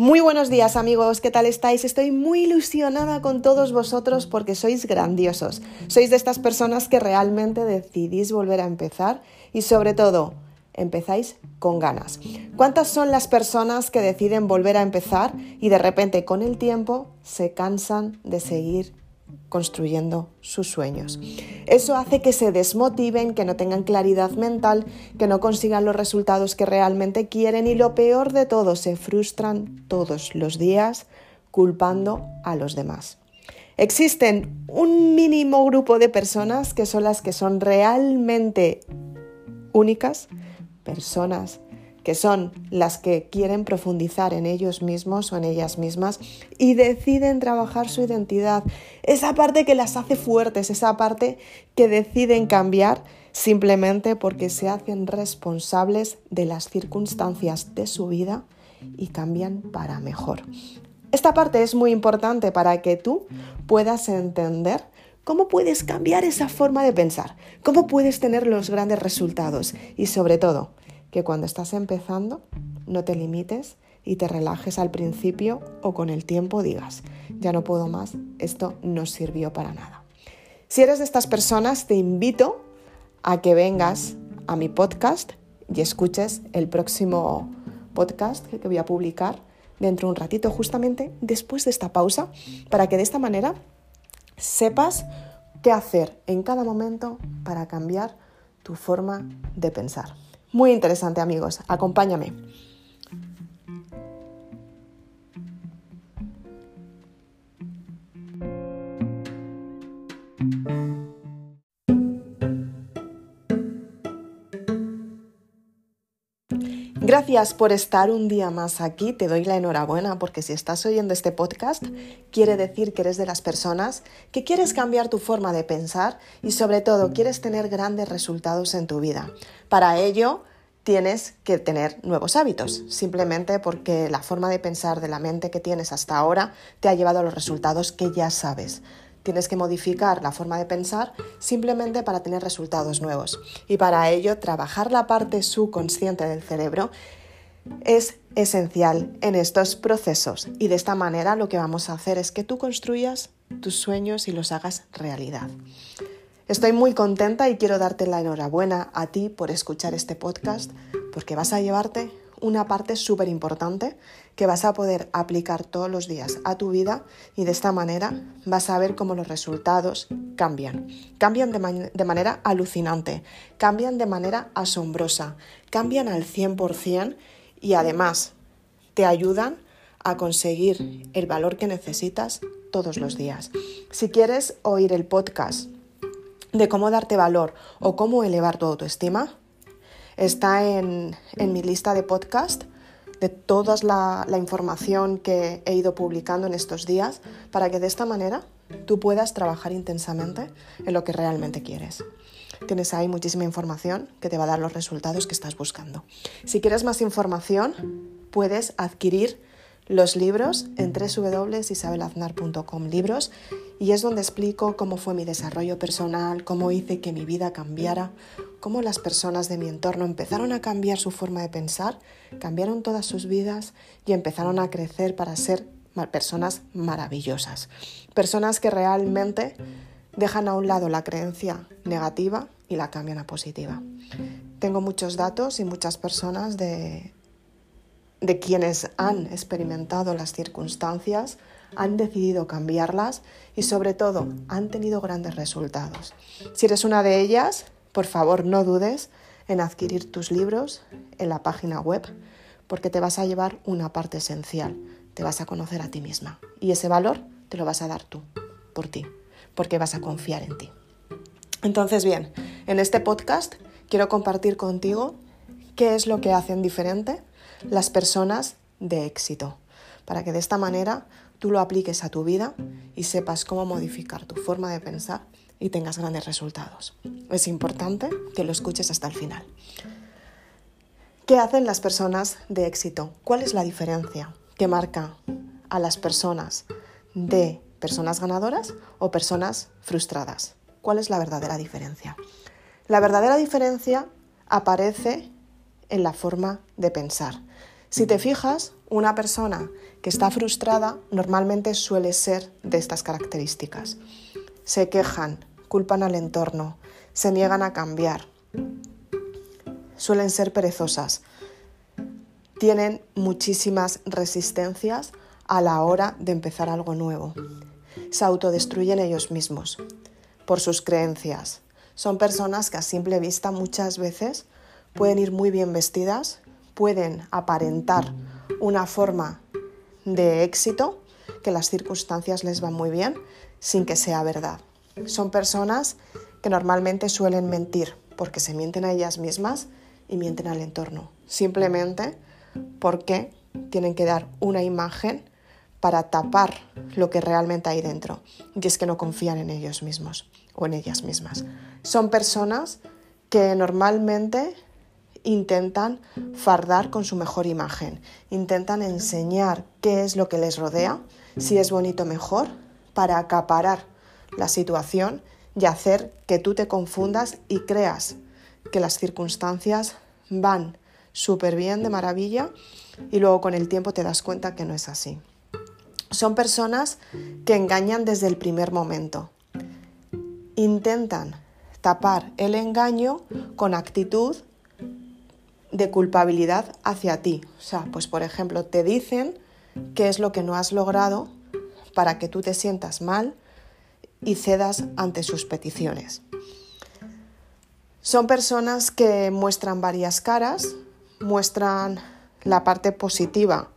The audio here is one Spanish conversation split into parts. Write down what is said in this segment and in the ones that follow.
Muy buenos días amigos, ¿qué tal estáis? Estoy muy ilusionada con todos vosotros porque sois grandiosos. Sois de estas personas que realmente decidís volver a empezar y sobre todo empezáis con ganas. ¿Cuántas son las personas que deciden volver a empezar y de repente con el tiempo se cansan de seguir construyendo sus sueños. Eso hace que se desmotiven, que no tengan claridad mental, que no consigan los resultados que realmente quieren y lo peor de todo, se frustran todos los días culpando a los demás. Existen un mínimo grupo de personas que son las que son realmente únicas, personas que son las que quieren profundizar en ellos mismos o en ellas mismas y deciden trabajar su identidad. Esa parte que las hace fuertes, esa parte que deciden cambiar simplemente porque se hacen responsables de las circunstancias de su vida y cambian para mejor. Esta parte es muy importante para que tú puedas entender cómo puedes cambiar esa forma de pensar, cómo puedes tener los grandes resultados y sobre todo, que cuando estás empezando no te limites y te relajes al principio o con el tiempo digas, ya no puedo más, esto no sirvió para nada. Si eres de estas personas, te invito a que vengas a mi podcast y escuches el próximo podcast que voy a publicar dentro de un ratito, justamente después de esta pausa, para que de esta manera sepas qué hacer en cada momento para cambiar tu forma de pensar. Muy interesante amigos, acompáñame. Gracias por estar un día más aquí. Te doy la enhorabuena porque si estás oyendo este podcast, quiere decir que eres de las personas que quieres cambiar tu forma de pensar y sobre todo quieres tener grandes resultados en tu vida. Para ello, tienes que tener nuevos hábitos, simplemente porque la forma de pensar de la mente que tienes hasta ahora te ha llevado a los resultados que ya sabes. Tienes que modificar la forma de pensar simplemente para tener resultados nuevos. Y para ello, trabajar la parte subconsciente del cerebro es esencial en estos procesos. Y de esta manera lo que vamos a hacer es que tú construyas tus sueños y los hagas realidad. Estoy muy contenta y quiero darte la enhorabuena a ti por escuchar este podcast porque vas a llevarte una parte súper importante que vas a poder aplicar todos los días a tu vida y de esta manera vas a ver cómo los resultados cambian. Cambian de, de manera alucinante, cambian de manera asombrosa, cambian al 100% y además te ayudan a conseguir el valor que necesitas todos los días. Si quieres oír el podcast de cómo darte valor o cómo elevar tu autoestima está en, mi lista de podcast de toda la, la, información que he ido publicando en estos días para que de esta manera tú puedas trabajar intensamente en lo que realmente quieres. Tienes ahí muchísima información que te va a dar los resultados que estás buscando. Si quieres más información, puedes adquirir los libros en www.isabelaznar.com libros y es donde explico cómo fue mi desarrollo personal, cómo hice que mi vida cambiara, cómo las personas de mi entorno empezaron a cambiar su forma de pensar, cambiaron todas sus vidas y empezaron a crecer para ser personas maravillosas, personas que realmente dejan a un lado la creencia negativa y la cambian a positiva. Tengo muchos datos y muchas personas de, de quienes han experimentado las circunstancias, han decidido cambiarlas y sobre todo han tenido grandes resultados. Si eres una de ellas, por favor no dudes en adquirir tus libros en la página web porque te vas a llevar una parte esencial, te vas a conocer a ti misma y ese valor te lo vas a dar tú, por ti, porque vas a confiar en ti. Entonces, bien, en este podcast quiero compartir contigo qué es lo que hacen diferente las personas de éxito, para que de esta manera tú lo apliques a tu vida y sepas cómo modificar tu forma de pensar y tengas grandes resultados. Es importante que lo escuches hasta el final. ¿Qué hacen las personas de éxito? ¿Cuál es la diferencia que marca a las personas de personas ganadoras o personas frustradas? ¿Cuál es la verdadera diferencia? La verdadera diferencia aparece en la forma de pensar. Si te fijas, una persona que está frustrada normalmente suele ser de estas características. Se quejan, culpan al entorno, se niegan a cambiar, suelen ser perezosas, tienen muchísimas resistencias a la hora de empezar algo nuevo. Se autodestruyen ellos mismos por sus creencias. Son personas que a simple vista muchas veces pueden ir muy bien vestidas, pueden aparentar una forma de éxito, que las circunstancias les van muy bien, sin que sea verdad. Son personas que normalmente suelen mentir porque se mienten a ellas mismas y mienten al entorno, simplemente porque tienen que dar una imagen para tapar lo que realmente hay dentro, y es que no confían en ellos mismos o en ellas mismas. Son personas que normalmente intentan fardar con su mejor imagen, intentan enseñar qué es lo que les rodea, si es bonito mejor, para acaparar la situación y hacer que tú te confundas y creas que las circunstancias van súper bien, de maravilla, y luego con el tiempo te das cuenta que no es así. Son personas que engañan desde el primer momento. Intentan tapar el engaño con actitud de culpabilidad hacia ti. O sea, pues por ejemplo, te dicen qué es lo que no has logrado para que tú te sientas mal y cedas ante sus peticiones. Son personas que muestran varias caras, muestran la parte positiva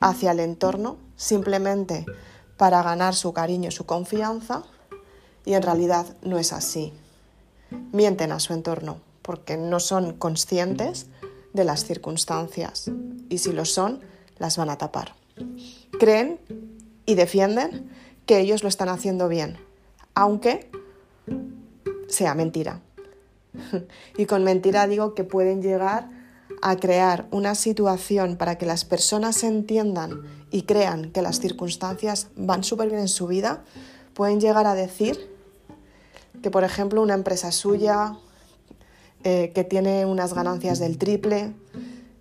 hacia el entorno simplemente para ganar su cariño, su confianza, y en realidad no es así. Mienten a su entorno porque no son conscientes de las circunstancias y si lo son, las van a tapar. Creen y defienden que ellos lo están haciendo bien, aunque sea mentira. y con mentira digo que pueden llegar a crear una situación para que las personas entiendan y crean que las circunstancias van súper bien en su vida, pueden llegar a decir que, por ejemplo, una empresa suya eh, que tiene unas ganancias del triple,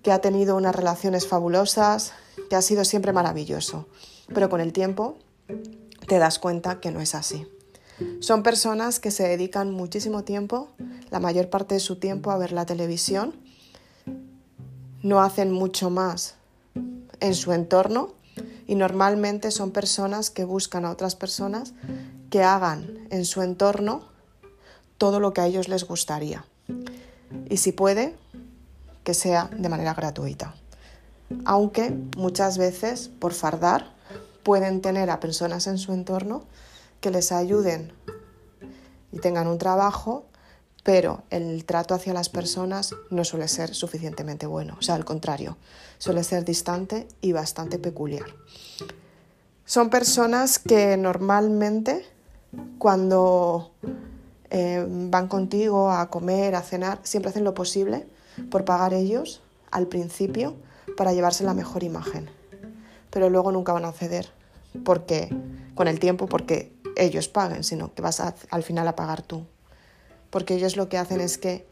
que ha tenido unas relaciones fabulosas, que ha sido siempre maravilloso. Pero con el tiempo te das cuenta que no es así. Son personas que se dedican muchísimo tiempo, la mayor parte de su tiempo, a ver la televisión. No hacen mucho más en su entorno y normalmente son personas que buscan a otras personas que hagan en su entorno todo lo que a ellos les gustaría y si puede, que sea de manera gratuita. Aunque muchas veces, por fardar, pueden tener a personas en su entorno que les ayuden y tengan un trabajo, pero el trato hacia las personas no suele ser suficientemente bueno, o sea, al contrario, suele ser distante y bastante peculiar. Son personas que normalmente cuando eh, van contigo a comer, a cenar, siempre hacen lo posible por pagar ellos al principio para llevarse la mejor imagen. Pero luego nunca van a ceder porque con el tiempo porque ellos paguen, sino que vas al final a pagar tú. Porque ellos lo que hacen es que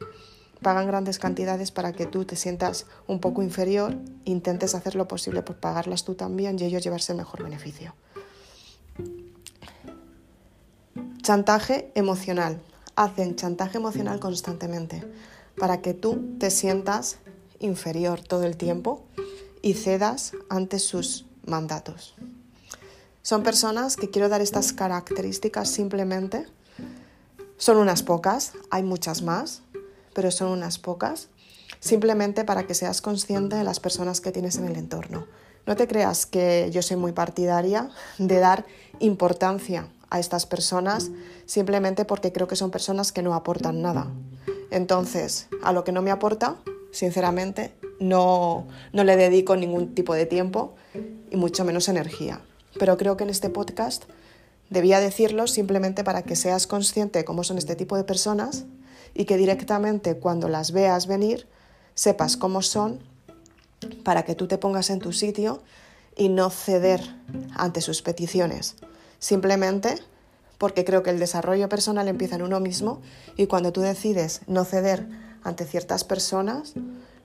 pagan grandes cantidades para que tú te sientas un poco inferior, intentes hacer lo posible por pagarlas tú también y ellos llevarse el mejor beneficio. Chantaje emocional hacen chantaje emocional constantemente para que tú te sientas inferior todo el tiempo y cedas ante sus mandatos. Son personas que quiero dar estas características simplemente. Son unas pocas, hay muchas más, pero son unas pocas, simplemente para que seas consciente de las personas que tienes en el entorno. No te creas que yo soy muy partidaria de dar importancia a estas personas simplemente porque creo que son personas que no aportan nada. Entonces, a lo que no me aporta, sinceramente, no, no le dedico ningún tipo de tiempo y mucho menos energía. Pero creo que en este podcast debía decirlo simplemente para que seas consciente cómo son este tipo de personas y que directamente cuando las veas venir sepas cómo son para que tú te pongas en tu sitio y no ceder ante sus peticiones simplemente porque creo que el desarrollo personal empieza en uno mismo y cuando tú decides no ceder ante ciertas personas,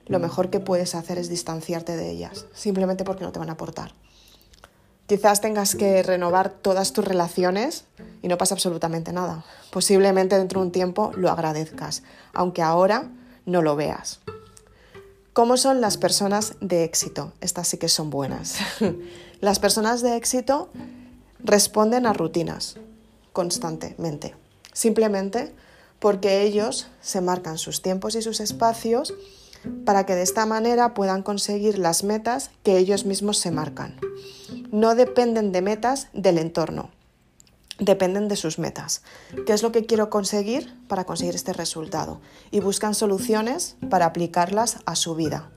lo mejor que puedes hacer es distanciarte de ellas, simplemente porque no te van a aportar. Quizás tengas que renovar todas tus relaciones y no pasa absolutamente nada. Posiblemente dentro de un tiempo lo agradezcas, aunque ahora no lo veas. ¿Cómo son las personas de éxito? Estas sí que son buenas. las personas de éxito responden a rutinas constantemente, simplemente porque ellos se marcan sus tiempos y sus espacios para que de esta manera puedan conseguir las metas que ellos mismos se marcan. No dependen de metas del entorno, dependen de sus metas. ¿Qué es lo que quiero conseguir para conseguir este resultado? Y buscan soluciones para aplicarlas a su vida.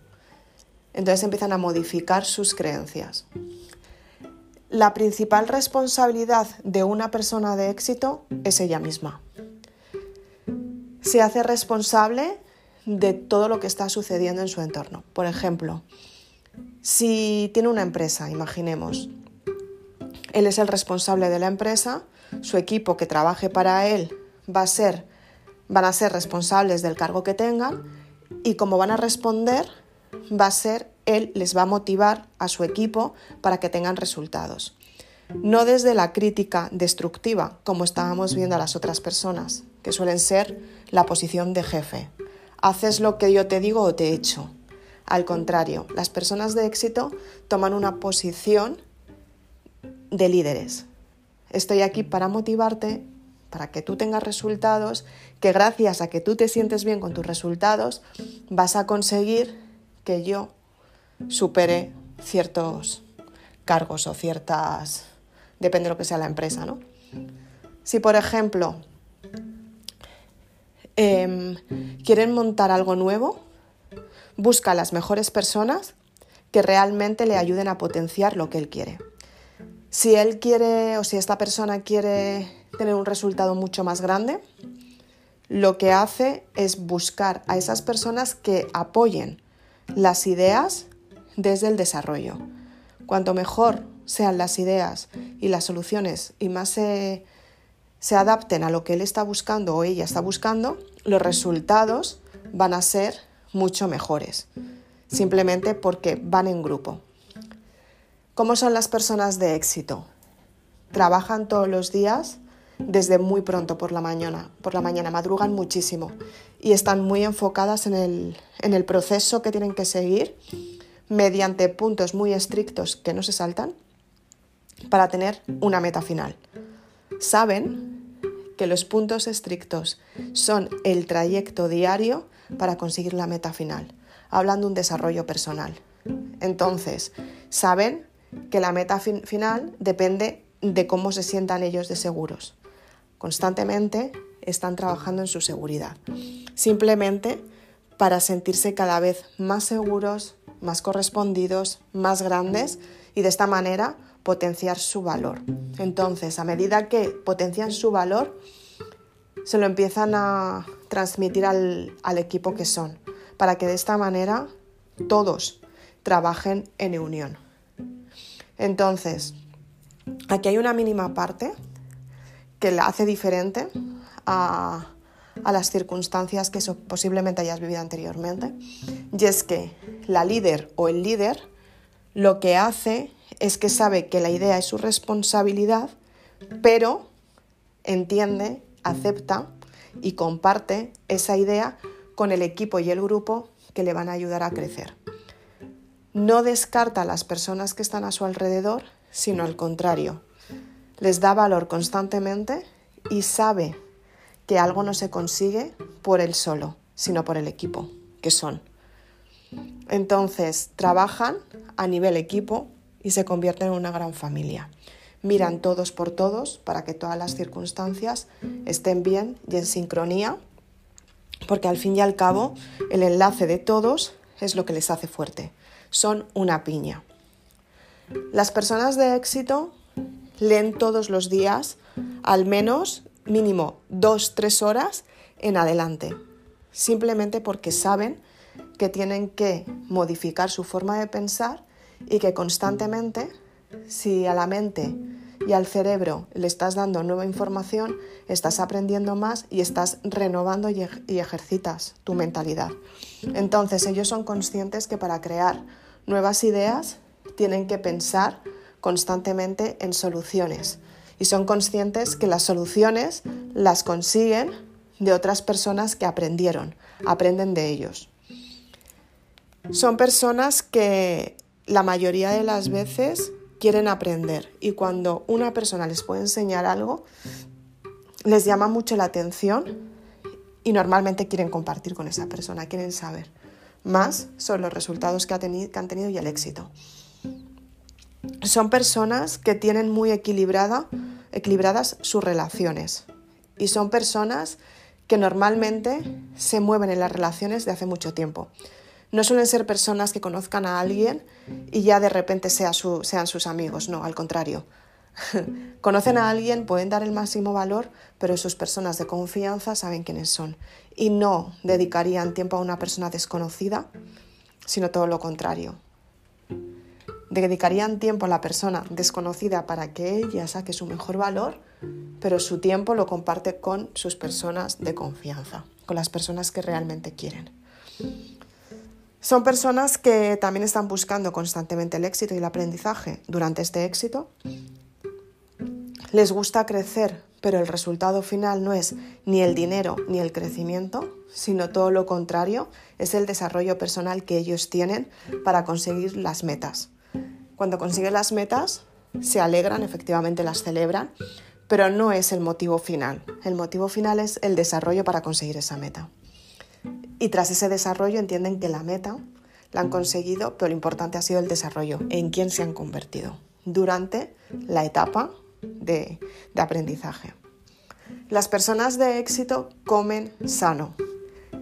Entonces empiezan a modificar sus creencias. La principal responsabilidad de una persona de éxito es ella misma. Se hace responsable de todo lo que está sucediendo en su entorno. Por ejemplo, si tiene una empresa, imaginemos, él es el responsable de la empresa, su equipo que trabaje para él va a ser, van a ser responsables del cargo que tengan y como van a responder, va a ser él les va a motivar a su equipo para que tengan resultados. No desde la crítica destructiva, como estábamos viendo a las otras personas, que suelen ser la posición de jefe. Haces lo que yo te digo o te echo. Al contrario, las personas de éxito toman una posición de líderes. Estoy aquí para motivarte, para que tú tengas resultados, que gracias a que tú te sientes bien con tus resultados, vas a conseguir que yo supere ciertos cargos o ciertas... depende de lo que sea la empresa, ¿no? Si, por ejemplo, em, quieren montar algo nuevo, busca a las mejores personas que realmente le ayuden a potenciar lo que él quiere. Si él quiere o si esta persona quiere tener un resultado mucho más grande, lo que hace es buscar a esas personas que apoyen las ideas desde el desarrollo. Cuanto mejor sean las ideas y las soluciones y más se, se adapten a lo que él está buscando o ella está buscando, los resultados van a ser mucho mejores, simplemente porque van en grupo. ¿Cómo son las personas de éxito? Trabajan todos los días desde muy pronto por la mañana, por la mañana madrugan muchísimo y están muy enfocadas en el, en el proceso que tienen que seguir mediante puntos muy estrictos que no se saltan para tener una meta final. Saben que los puntos estrictos son el trayecto diario para conseguir la meta final, hablando de un desarrollo personal. Entonces, saben que la meta final depende de cómo se sientan ellos de seguros. Constantemente están trabajando en su seguridad, simplemente para sentirse cada vez más seguros, más correspondidos, más grandes y de esta manera potenciar su valor. Entonces, a medida que potencian su valor, se lo empiezan a transmitir al, al equipo que son, para que de esta manera todos trabajen en unión. Entonces, aquí hay una mínima parte que la hace diferente a, las circunstancias que posiblemente hayas vivido anteriormente. Y es que la líder o el líder lo que hace es que sabe que la idea es su responsabilidad, pero entiende, acepta y comparte esa idea con el equipo y el grupo que le van a ayudar a crecer no descarta a las personas que están a su alrededor, sino al contrario. Les da valor constantemente y sabe que algo no se consigue por él solo, sino por el equipo, que son. Entonces, trabajan a nivel equipo y se convierten en una gran familia. Miran todos por todos para que todas las circunstancias estén bien y en sincronía, porque al fin y al cabo el enlace de todos es lo que les hace fuerte son una piña. Las personas de éxito leen todos los días al menos mínimo dos, tres horas en adelante, simplemente porque saben que tienen que modificar su forma de pensar y que constantemente, si a la mente y al cerebro le estás dando nueva información, estás aprendiendo más y estás renovando y, ejercitas tu mentalidad. Entonces ellos son conscientes que para crear nuevas ideas tienen que pensar constantemente en soluciones y son conscientes que las soluciones las consiguen de otras personas que aprendieron, aprenden de ellos. Son personas que la mayoría de las veces quieren aprender y cuando una persona les puede enseñar algo, les llama mucho la atención y normalmente quieren compartir con esa persona, quieren saber más sobre los resultados que, que han tenido y el éxito. Son personas que tienen muy equilibrada, equilibradas sus relaciones y son personas que normalmente se mueven en las relaciones de hace mucho tiempo. No suelen ser personas que conozcan a alguien y ya de repente sean sus amigos, no, al contrario. Conocen a alguien, pueden dar el máximo valor, pero sus personas de confianza saben quiénes son y no dedicarían tiempo a una persona desconocida, sino todo lo contrario. Dedicarían tiempo a la persona desconocida para que ella saque su mejor valor, pero su tiempo lo comparte con sus personas de confianza, con las personas que realmente quieren. Son personas que también están buscando constantemente el éxito y el aprendizaje durante este éxito. Les gusta crecer, pero el resultado final no es ni el dinero ni el crecimiento, sino todo lo contrario, es el desarrollo personal que ellos tienen para conseguir las metas. Cuando consiguen las metas, se alegran, efectivamente las celebran, pero no es el motivo final. El motivo final es el desarrollo para conseguir esa meta. Y tras ese desarrollo entienden que la meta la han conseguido, pero lo importante ha sido el desarrollo, en quién se han convertido durante la etapa de, de aprendizaje. Las personas de éxito comen sano,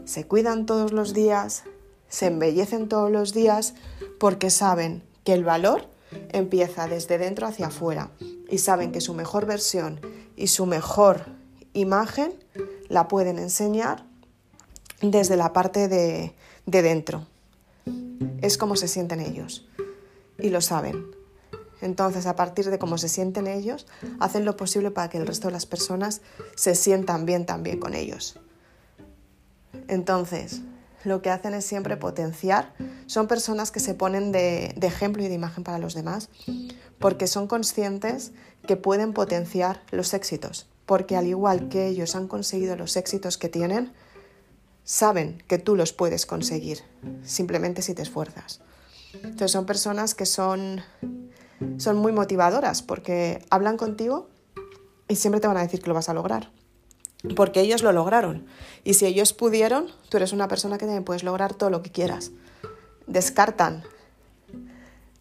se cuidan todos los días, se embellecen todos los días porque saben que el valor empieza desde dentro hacia afuera y saben que su mejor versión y su mejor imagen la pueden enseñar desde la parte de, dentro. Es como se sienten ellos y lo saben. Entonces, a partir de cómo se sienten ellos, hacen lo posible para que el resto de las personas se sientan bien también con ellos. Entonces, lo que hacen es siempre potenciar. Son personas que se ponen de, de, ejemplo y de imagen para los demás porque son conscientes que pueden potenciar los éxitos. Porque al igual que ellos han conseguido los éxitos que tienen, saben que tú los puedes conseguir, simplemente si te esfuerzas. Entonces son personas que son, son muy motivadoras porque hablan contigo y siempre te van a decir que lo vas a lograr. Porque ellos lo lograron. Y si ellos pudieron, tú eres una persona que también puedes lograr todo lo que quieras. Descartan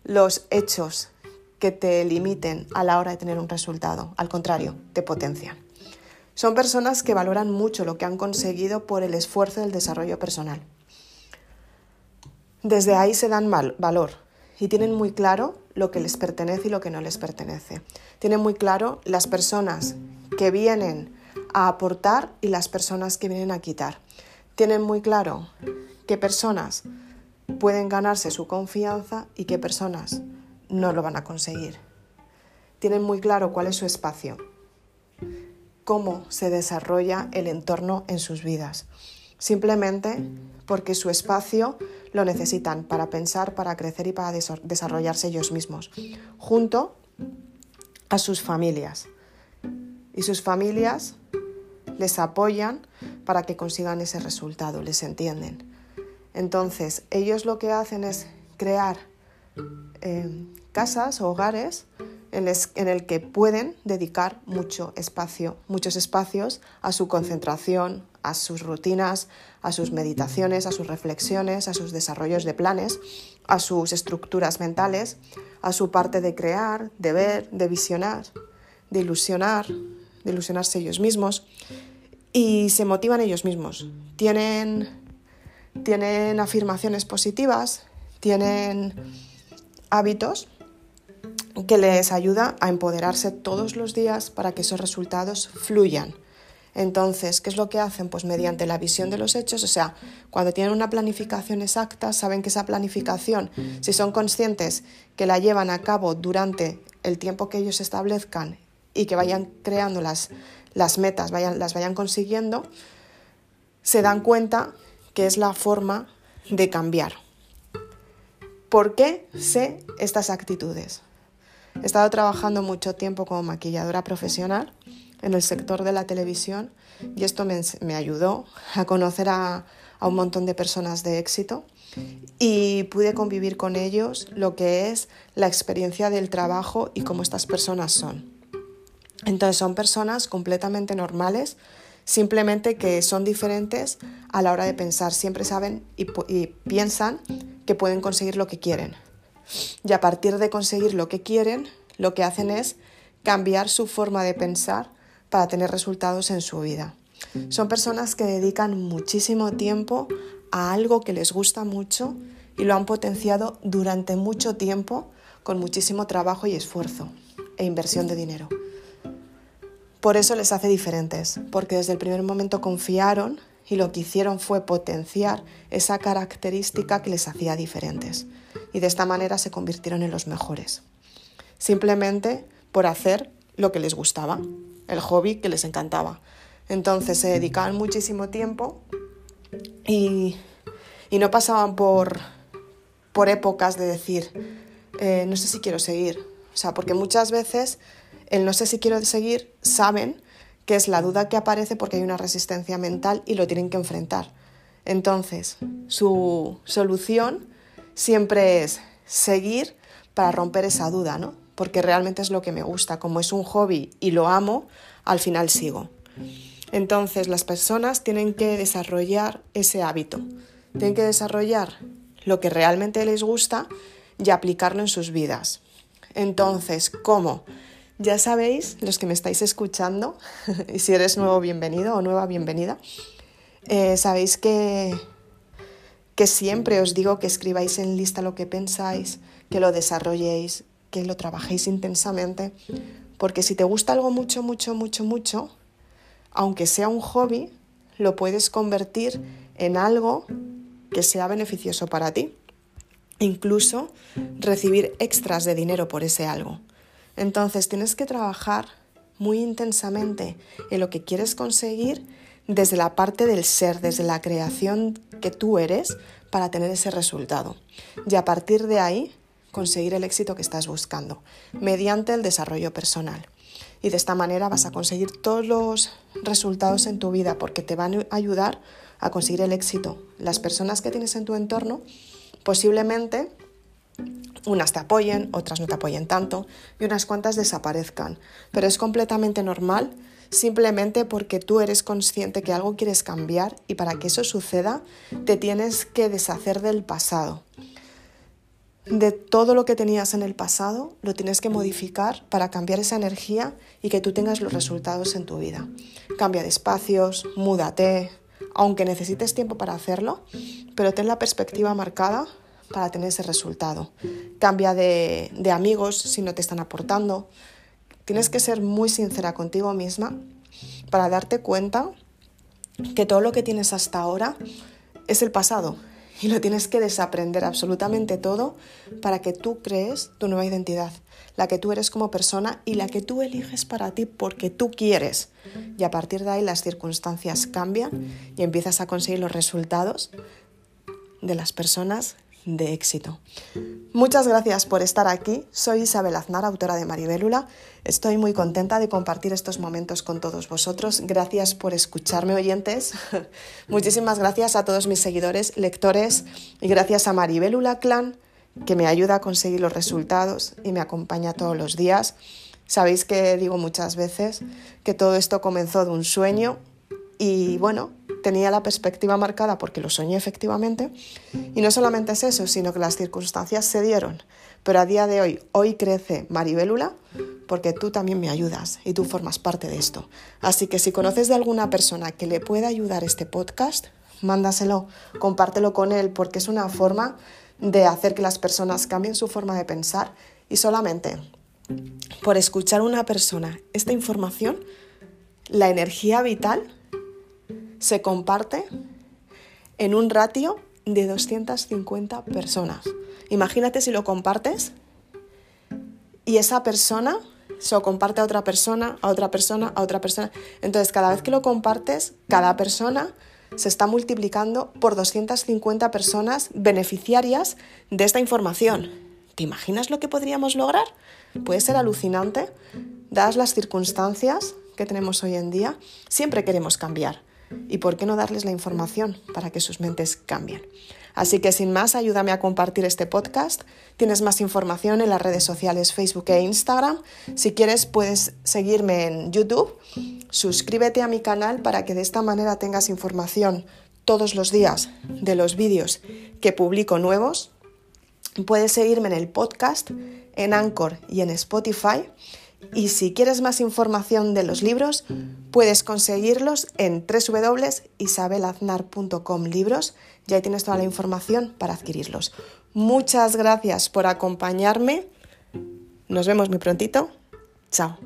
los hechos que te limiten a la hora de tener un resultado. Al contrario, te potencian. Son personas que valoran mucho lo que han conseguido por el esfuerzo del desarrollo personal. Desde ahí se dan valor y tienen muy claro lo que les pertenece y lo que no les pertenece. Tienen muy claro las personas que vienen a aportar y las personas que vienen a quitar. Tienen muy claro qué personas pueden ganarse su confianza y qué personas no lo van a conseguir. Tienen muy claro cuál es su espacio cómo se desarrolla el entorno en sus vidas. Simplemente porque su espacio lo necesitan para pensar, para crecer y para desarrollarse ellos mismos, junto a sus familias. Y sus familias les apoyan para que consigan ese resultado, les entienden. Entonces, ellos lo que hacen es crear eh, casas o hogares en, el que pueden dedicar mucho espacio, muchos espacios a su concentración, a sus rutinas, a sus meditaciones, a sus reflexiones, a sus desarrollos de planes, a sus estructuras mentales, a su parte de crear, de ver, de visionar, de ilusionar, de ilusionarse ellos mismos y se motivan ellos mismos. Tienen, tienen afirmaciones positivas, tienen hábitos que les ayuda a empoderarse todos los días para que esos resultados fluyan. Entonces, ¿qué es lo que hacen? Pues mediante la visión de los hechos, o sea, cuando tienen una planificación exacta, saben que esa planificación, si son conscientes que la llevan a cabo durante el tiempo que ellos establezcan y que vayan creando las, las metas, vayan, las vayan consiguiendo, se dan cuenta que es la forma de cambiar. ¿Por qué sé estas actitudes? He estado trabajando mucho tiempo como maquilladora profesional en el sector de la televisión y esto me, ayudó a conocer a, un montón de personas de éxito y pude convivir con ellos lo que es la experiencia del trabajo y cómo estas personas son. Entonces son personas completamente normales, simplemente que son diferentes a la hora de pensar, siempre saben y, piensan que pueden conseguir lo que quieren. Y a partir de conseguir lo que quieren, lo que hacen es cambiar su forma de pensar para tener resultados en su vida. Son personas que dedican muchísimo tiempo a algo que les gusta mucho y lo han potenciado durante mucho tiempo con muchísimo trabajo y esfuerzo e inversión de dinero. Por eso les hace diferentes, porque desde el primer momento confiaron y lo que hicieron fue potenciar esa característica que les hacía diferentes. Y de esta manera se convirtieron en los mejores. Simplemente por hacer lo que les gustaba, el hobby que les encantaba. Entonces se dedicaban muchísimo tiempo y, no pasaban por, por épocas de decir, eh, no sé si quiero seguir. O sea, porque muchas veces el no sé si quiero seguir saben que es la duda que aparece porque hay una resistencia mental y lo tienen que enfrentar. Entonces, su solución siempre es seguir para romper esa duda, ¿no? Porque realmente es lo que me gusta. Como es un hobby y lo amo, al final sigo. Entonces las personas tienen que desarrollar ese hábito, tienen que desarrollar lo que realmente les gusta y aplicarlo en sus vidas. Entonces, ¿cómo? Ya sabéis, los que me estáis escuchando, y si eres nuevo bienvenido o nueva bienvenida, eh, sabéis que, que siempre os digo que escribáis en lista lo que pensáis, que lo desarrolléis, que lo trabajéis intensamente, porque si te gusta algo mucho, mucho, mucho, mucho, aunque sea un hobby, lo puedes convertir en algo que sea beneficioso para ti. Incluso recibir extras de dinero por ese algo. Entonces tienes que trabajar muy intensamente en lo que quieres conseguir desde la parte del ser, desde la creación que tú eres para tener ese resultado. Y a partir de ahí conseguir el éxito que estás buscando, mediante el desarrollo personal y de esta manera vas a conseguir todos los resultados en tu vida porque te van a ayudar a conseguir el éxito. Las personas que tienes en tu entorno posiblemente unas te apoyen, otras no te apoyen tanto y unas cuantas desaparezcan, pero es completamente normal simplemente porque tú eres consciente que algo quieres cambiar y para que eso suceda te tienes que deshacer del pasado de todo lo que tenías en el pasado, lo tienes que modificar para cambiar esa energía y que tú tengas los resultados en tu vida. Cambia de espacios, múdate, aunque necesites tiempo para hacerlo, pero ten la perspectiva marcada para tener ese resultado. Cambia de, de amigos si no te están aportando. Tienes que ser muy sincera contigo misma para darte cuenta que todo lo que tienes hasta ahora es el pasado y lo tienes que desaprender absolutamente todo para que tú crees tu nueva identidad, la que tú eres como persona y la que tú eliges para ti porque tú quieres. Y a partir de ahí las circunstancias cambian y empiezas a conseguir los resultados de las personas de éxito. Muchas gracias por estar aquí. Soy Isabel Aznar, autora de Maribélula. Estoy muy contenta de compartir estos momentos con todos vosotros. Gracias por escucharme, oyentes. Muchísimas gracias a todos mis seguidores, lectores y gracias a Maribélula Clan, que me ayuda a conseguir los resultados y me acompaña todos los días. Sabéis que digo muchas veces que todo esto comenzó de un sueño y bueno, tenía la perspectiva marcada porque lo soñé efectivamente. Y no solamente es eso, sino que las circunstancias se dieron. Pero a día de hoy, hoy crece Maribélula porque tú también me ayudas y tú formas parte de esto. Así que si conoces de alguna persona que le pueda ayudar este podcast, mándaselo, compártelo con él porque es una forma de hacer que las personas cambien su forma de pensar y solamente por escuchar una persona esta información, la energía vital se comparte en un ratio de 250 personas. Imagínate si lo compartes y esa persona se lo comparte a otra persona, a otra persona, a otra persona. Entonces, cada vez que lo compartes, cada persona se está multiplicando por 250 personas beneficiarias de esta información. ¿Te imaginas lo que podríamos lograr? Puede ser alucinante. Dadas las circunstancias que tenemos hoy en día, siempre queremos cambiar. ¿Y por qué no darles la información para que sus mentes cambien? Así que sin más, ayúdame a compartir este podcast. Tienes más información en las redes sociales Facebook e Instagram. Si quieres, puedes seguirme en YouTube. Suscríbete a mi canal para que de esta manera tengas información todos los días de los vídeos que publico nuevos. Puedes seguirme en el podcast, en Anchor y en Spotify. Y si quieres más información de los libros, puedes conseguirlos en www.isabelaznar.com libros. Ya tienes toda la información para adquirirlos. Muchas gracias por acompañarme. Nos vemos muy prontito. Chao.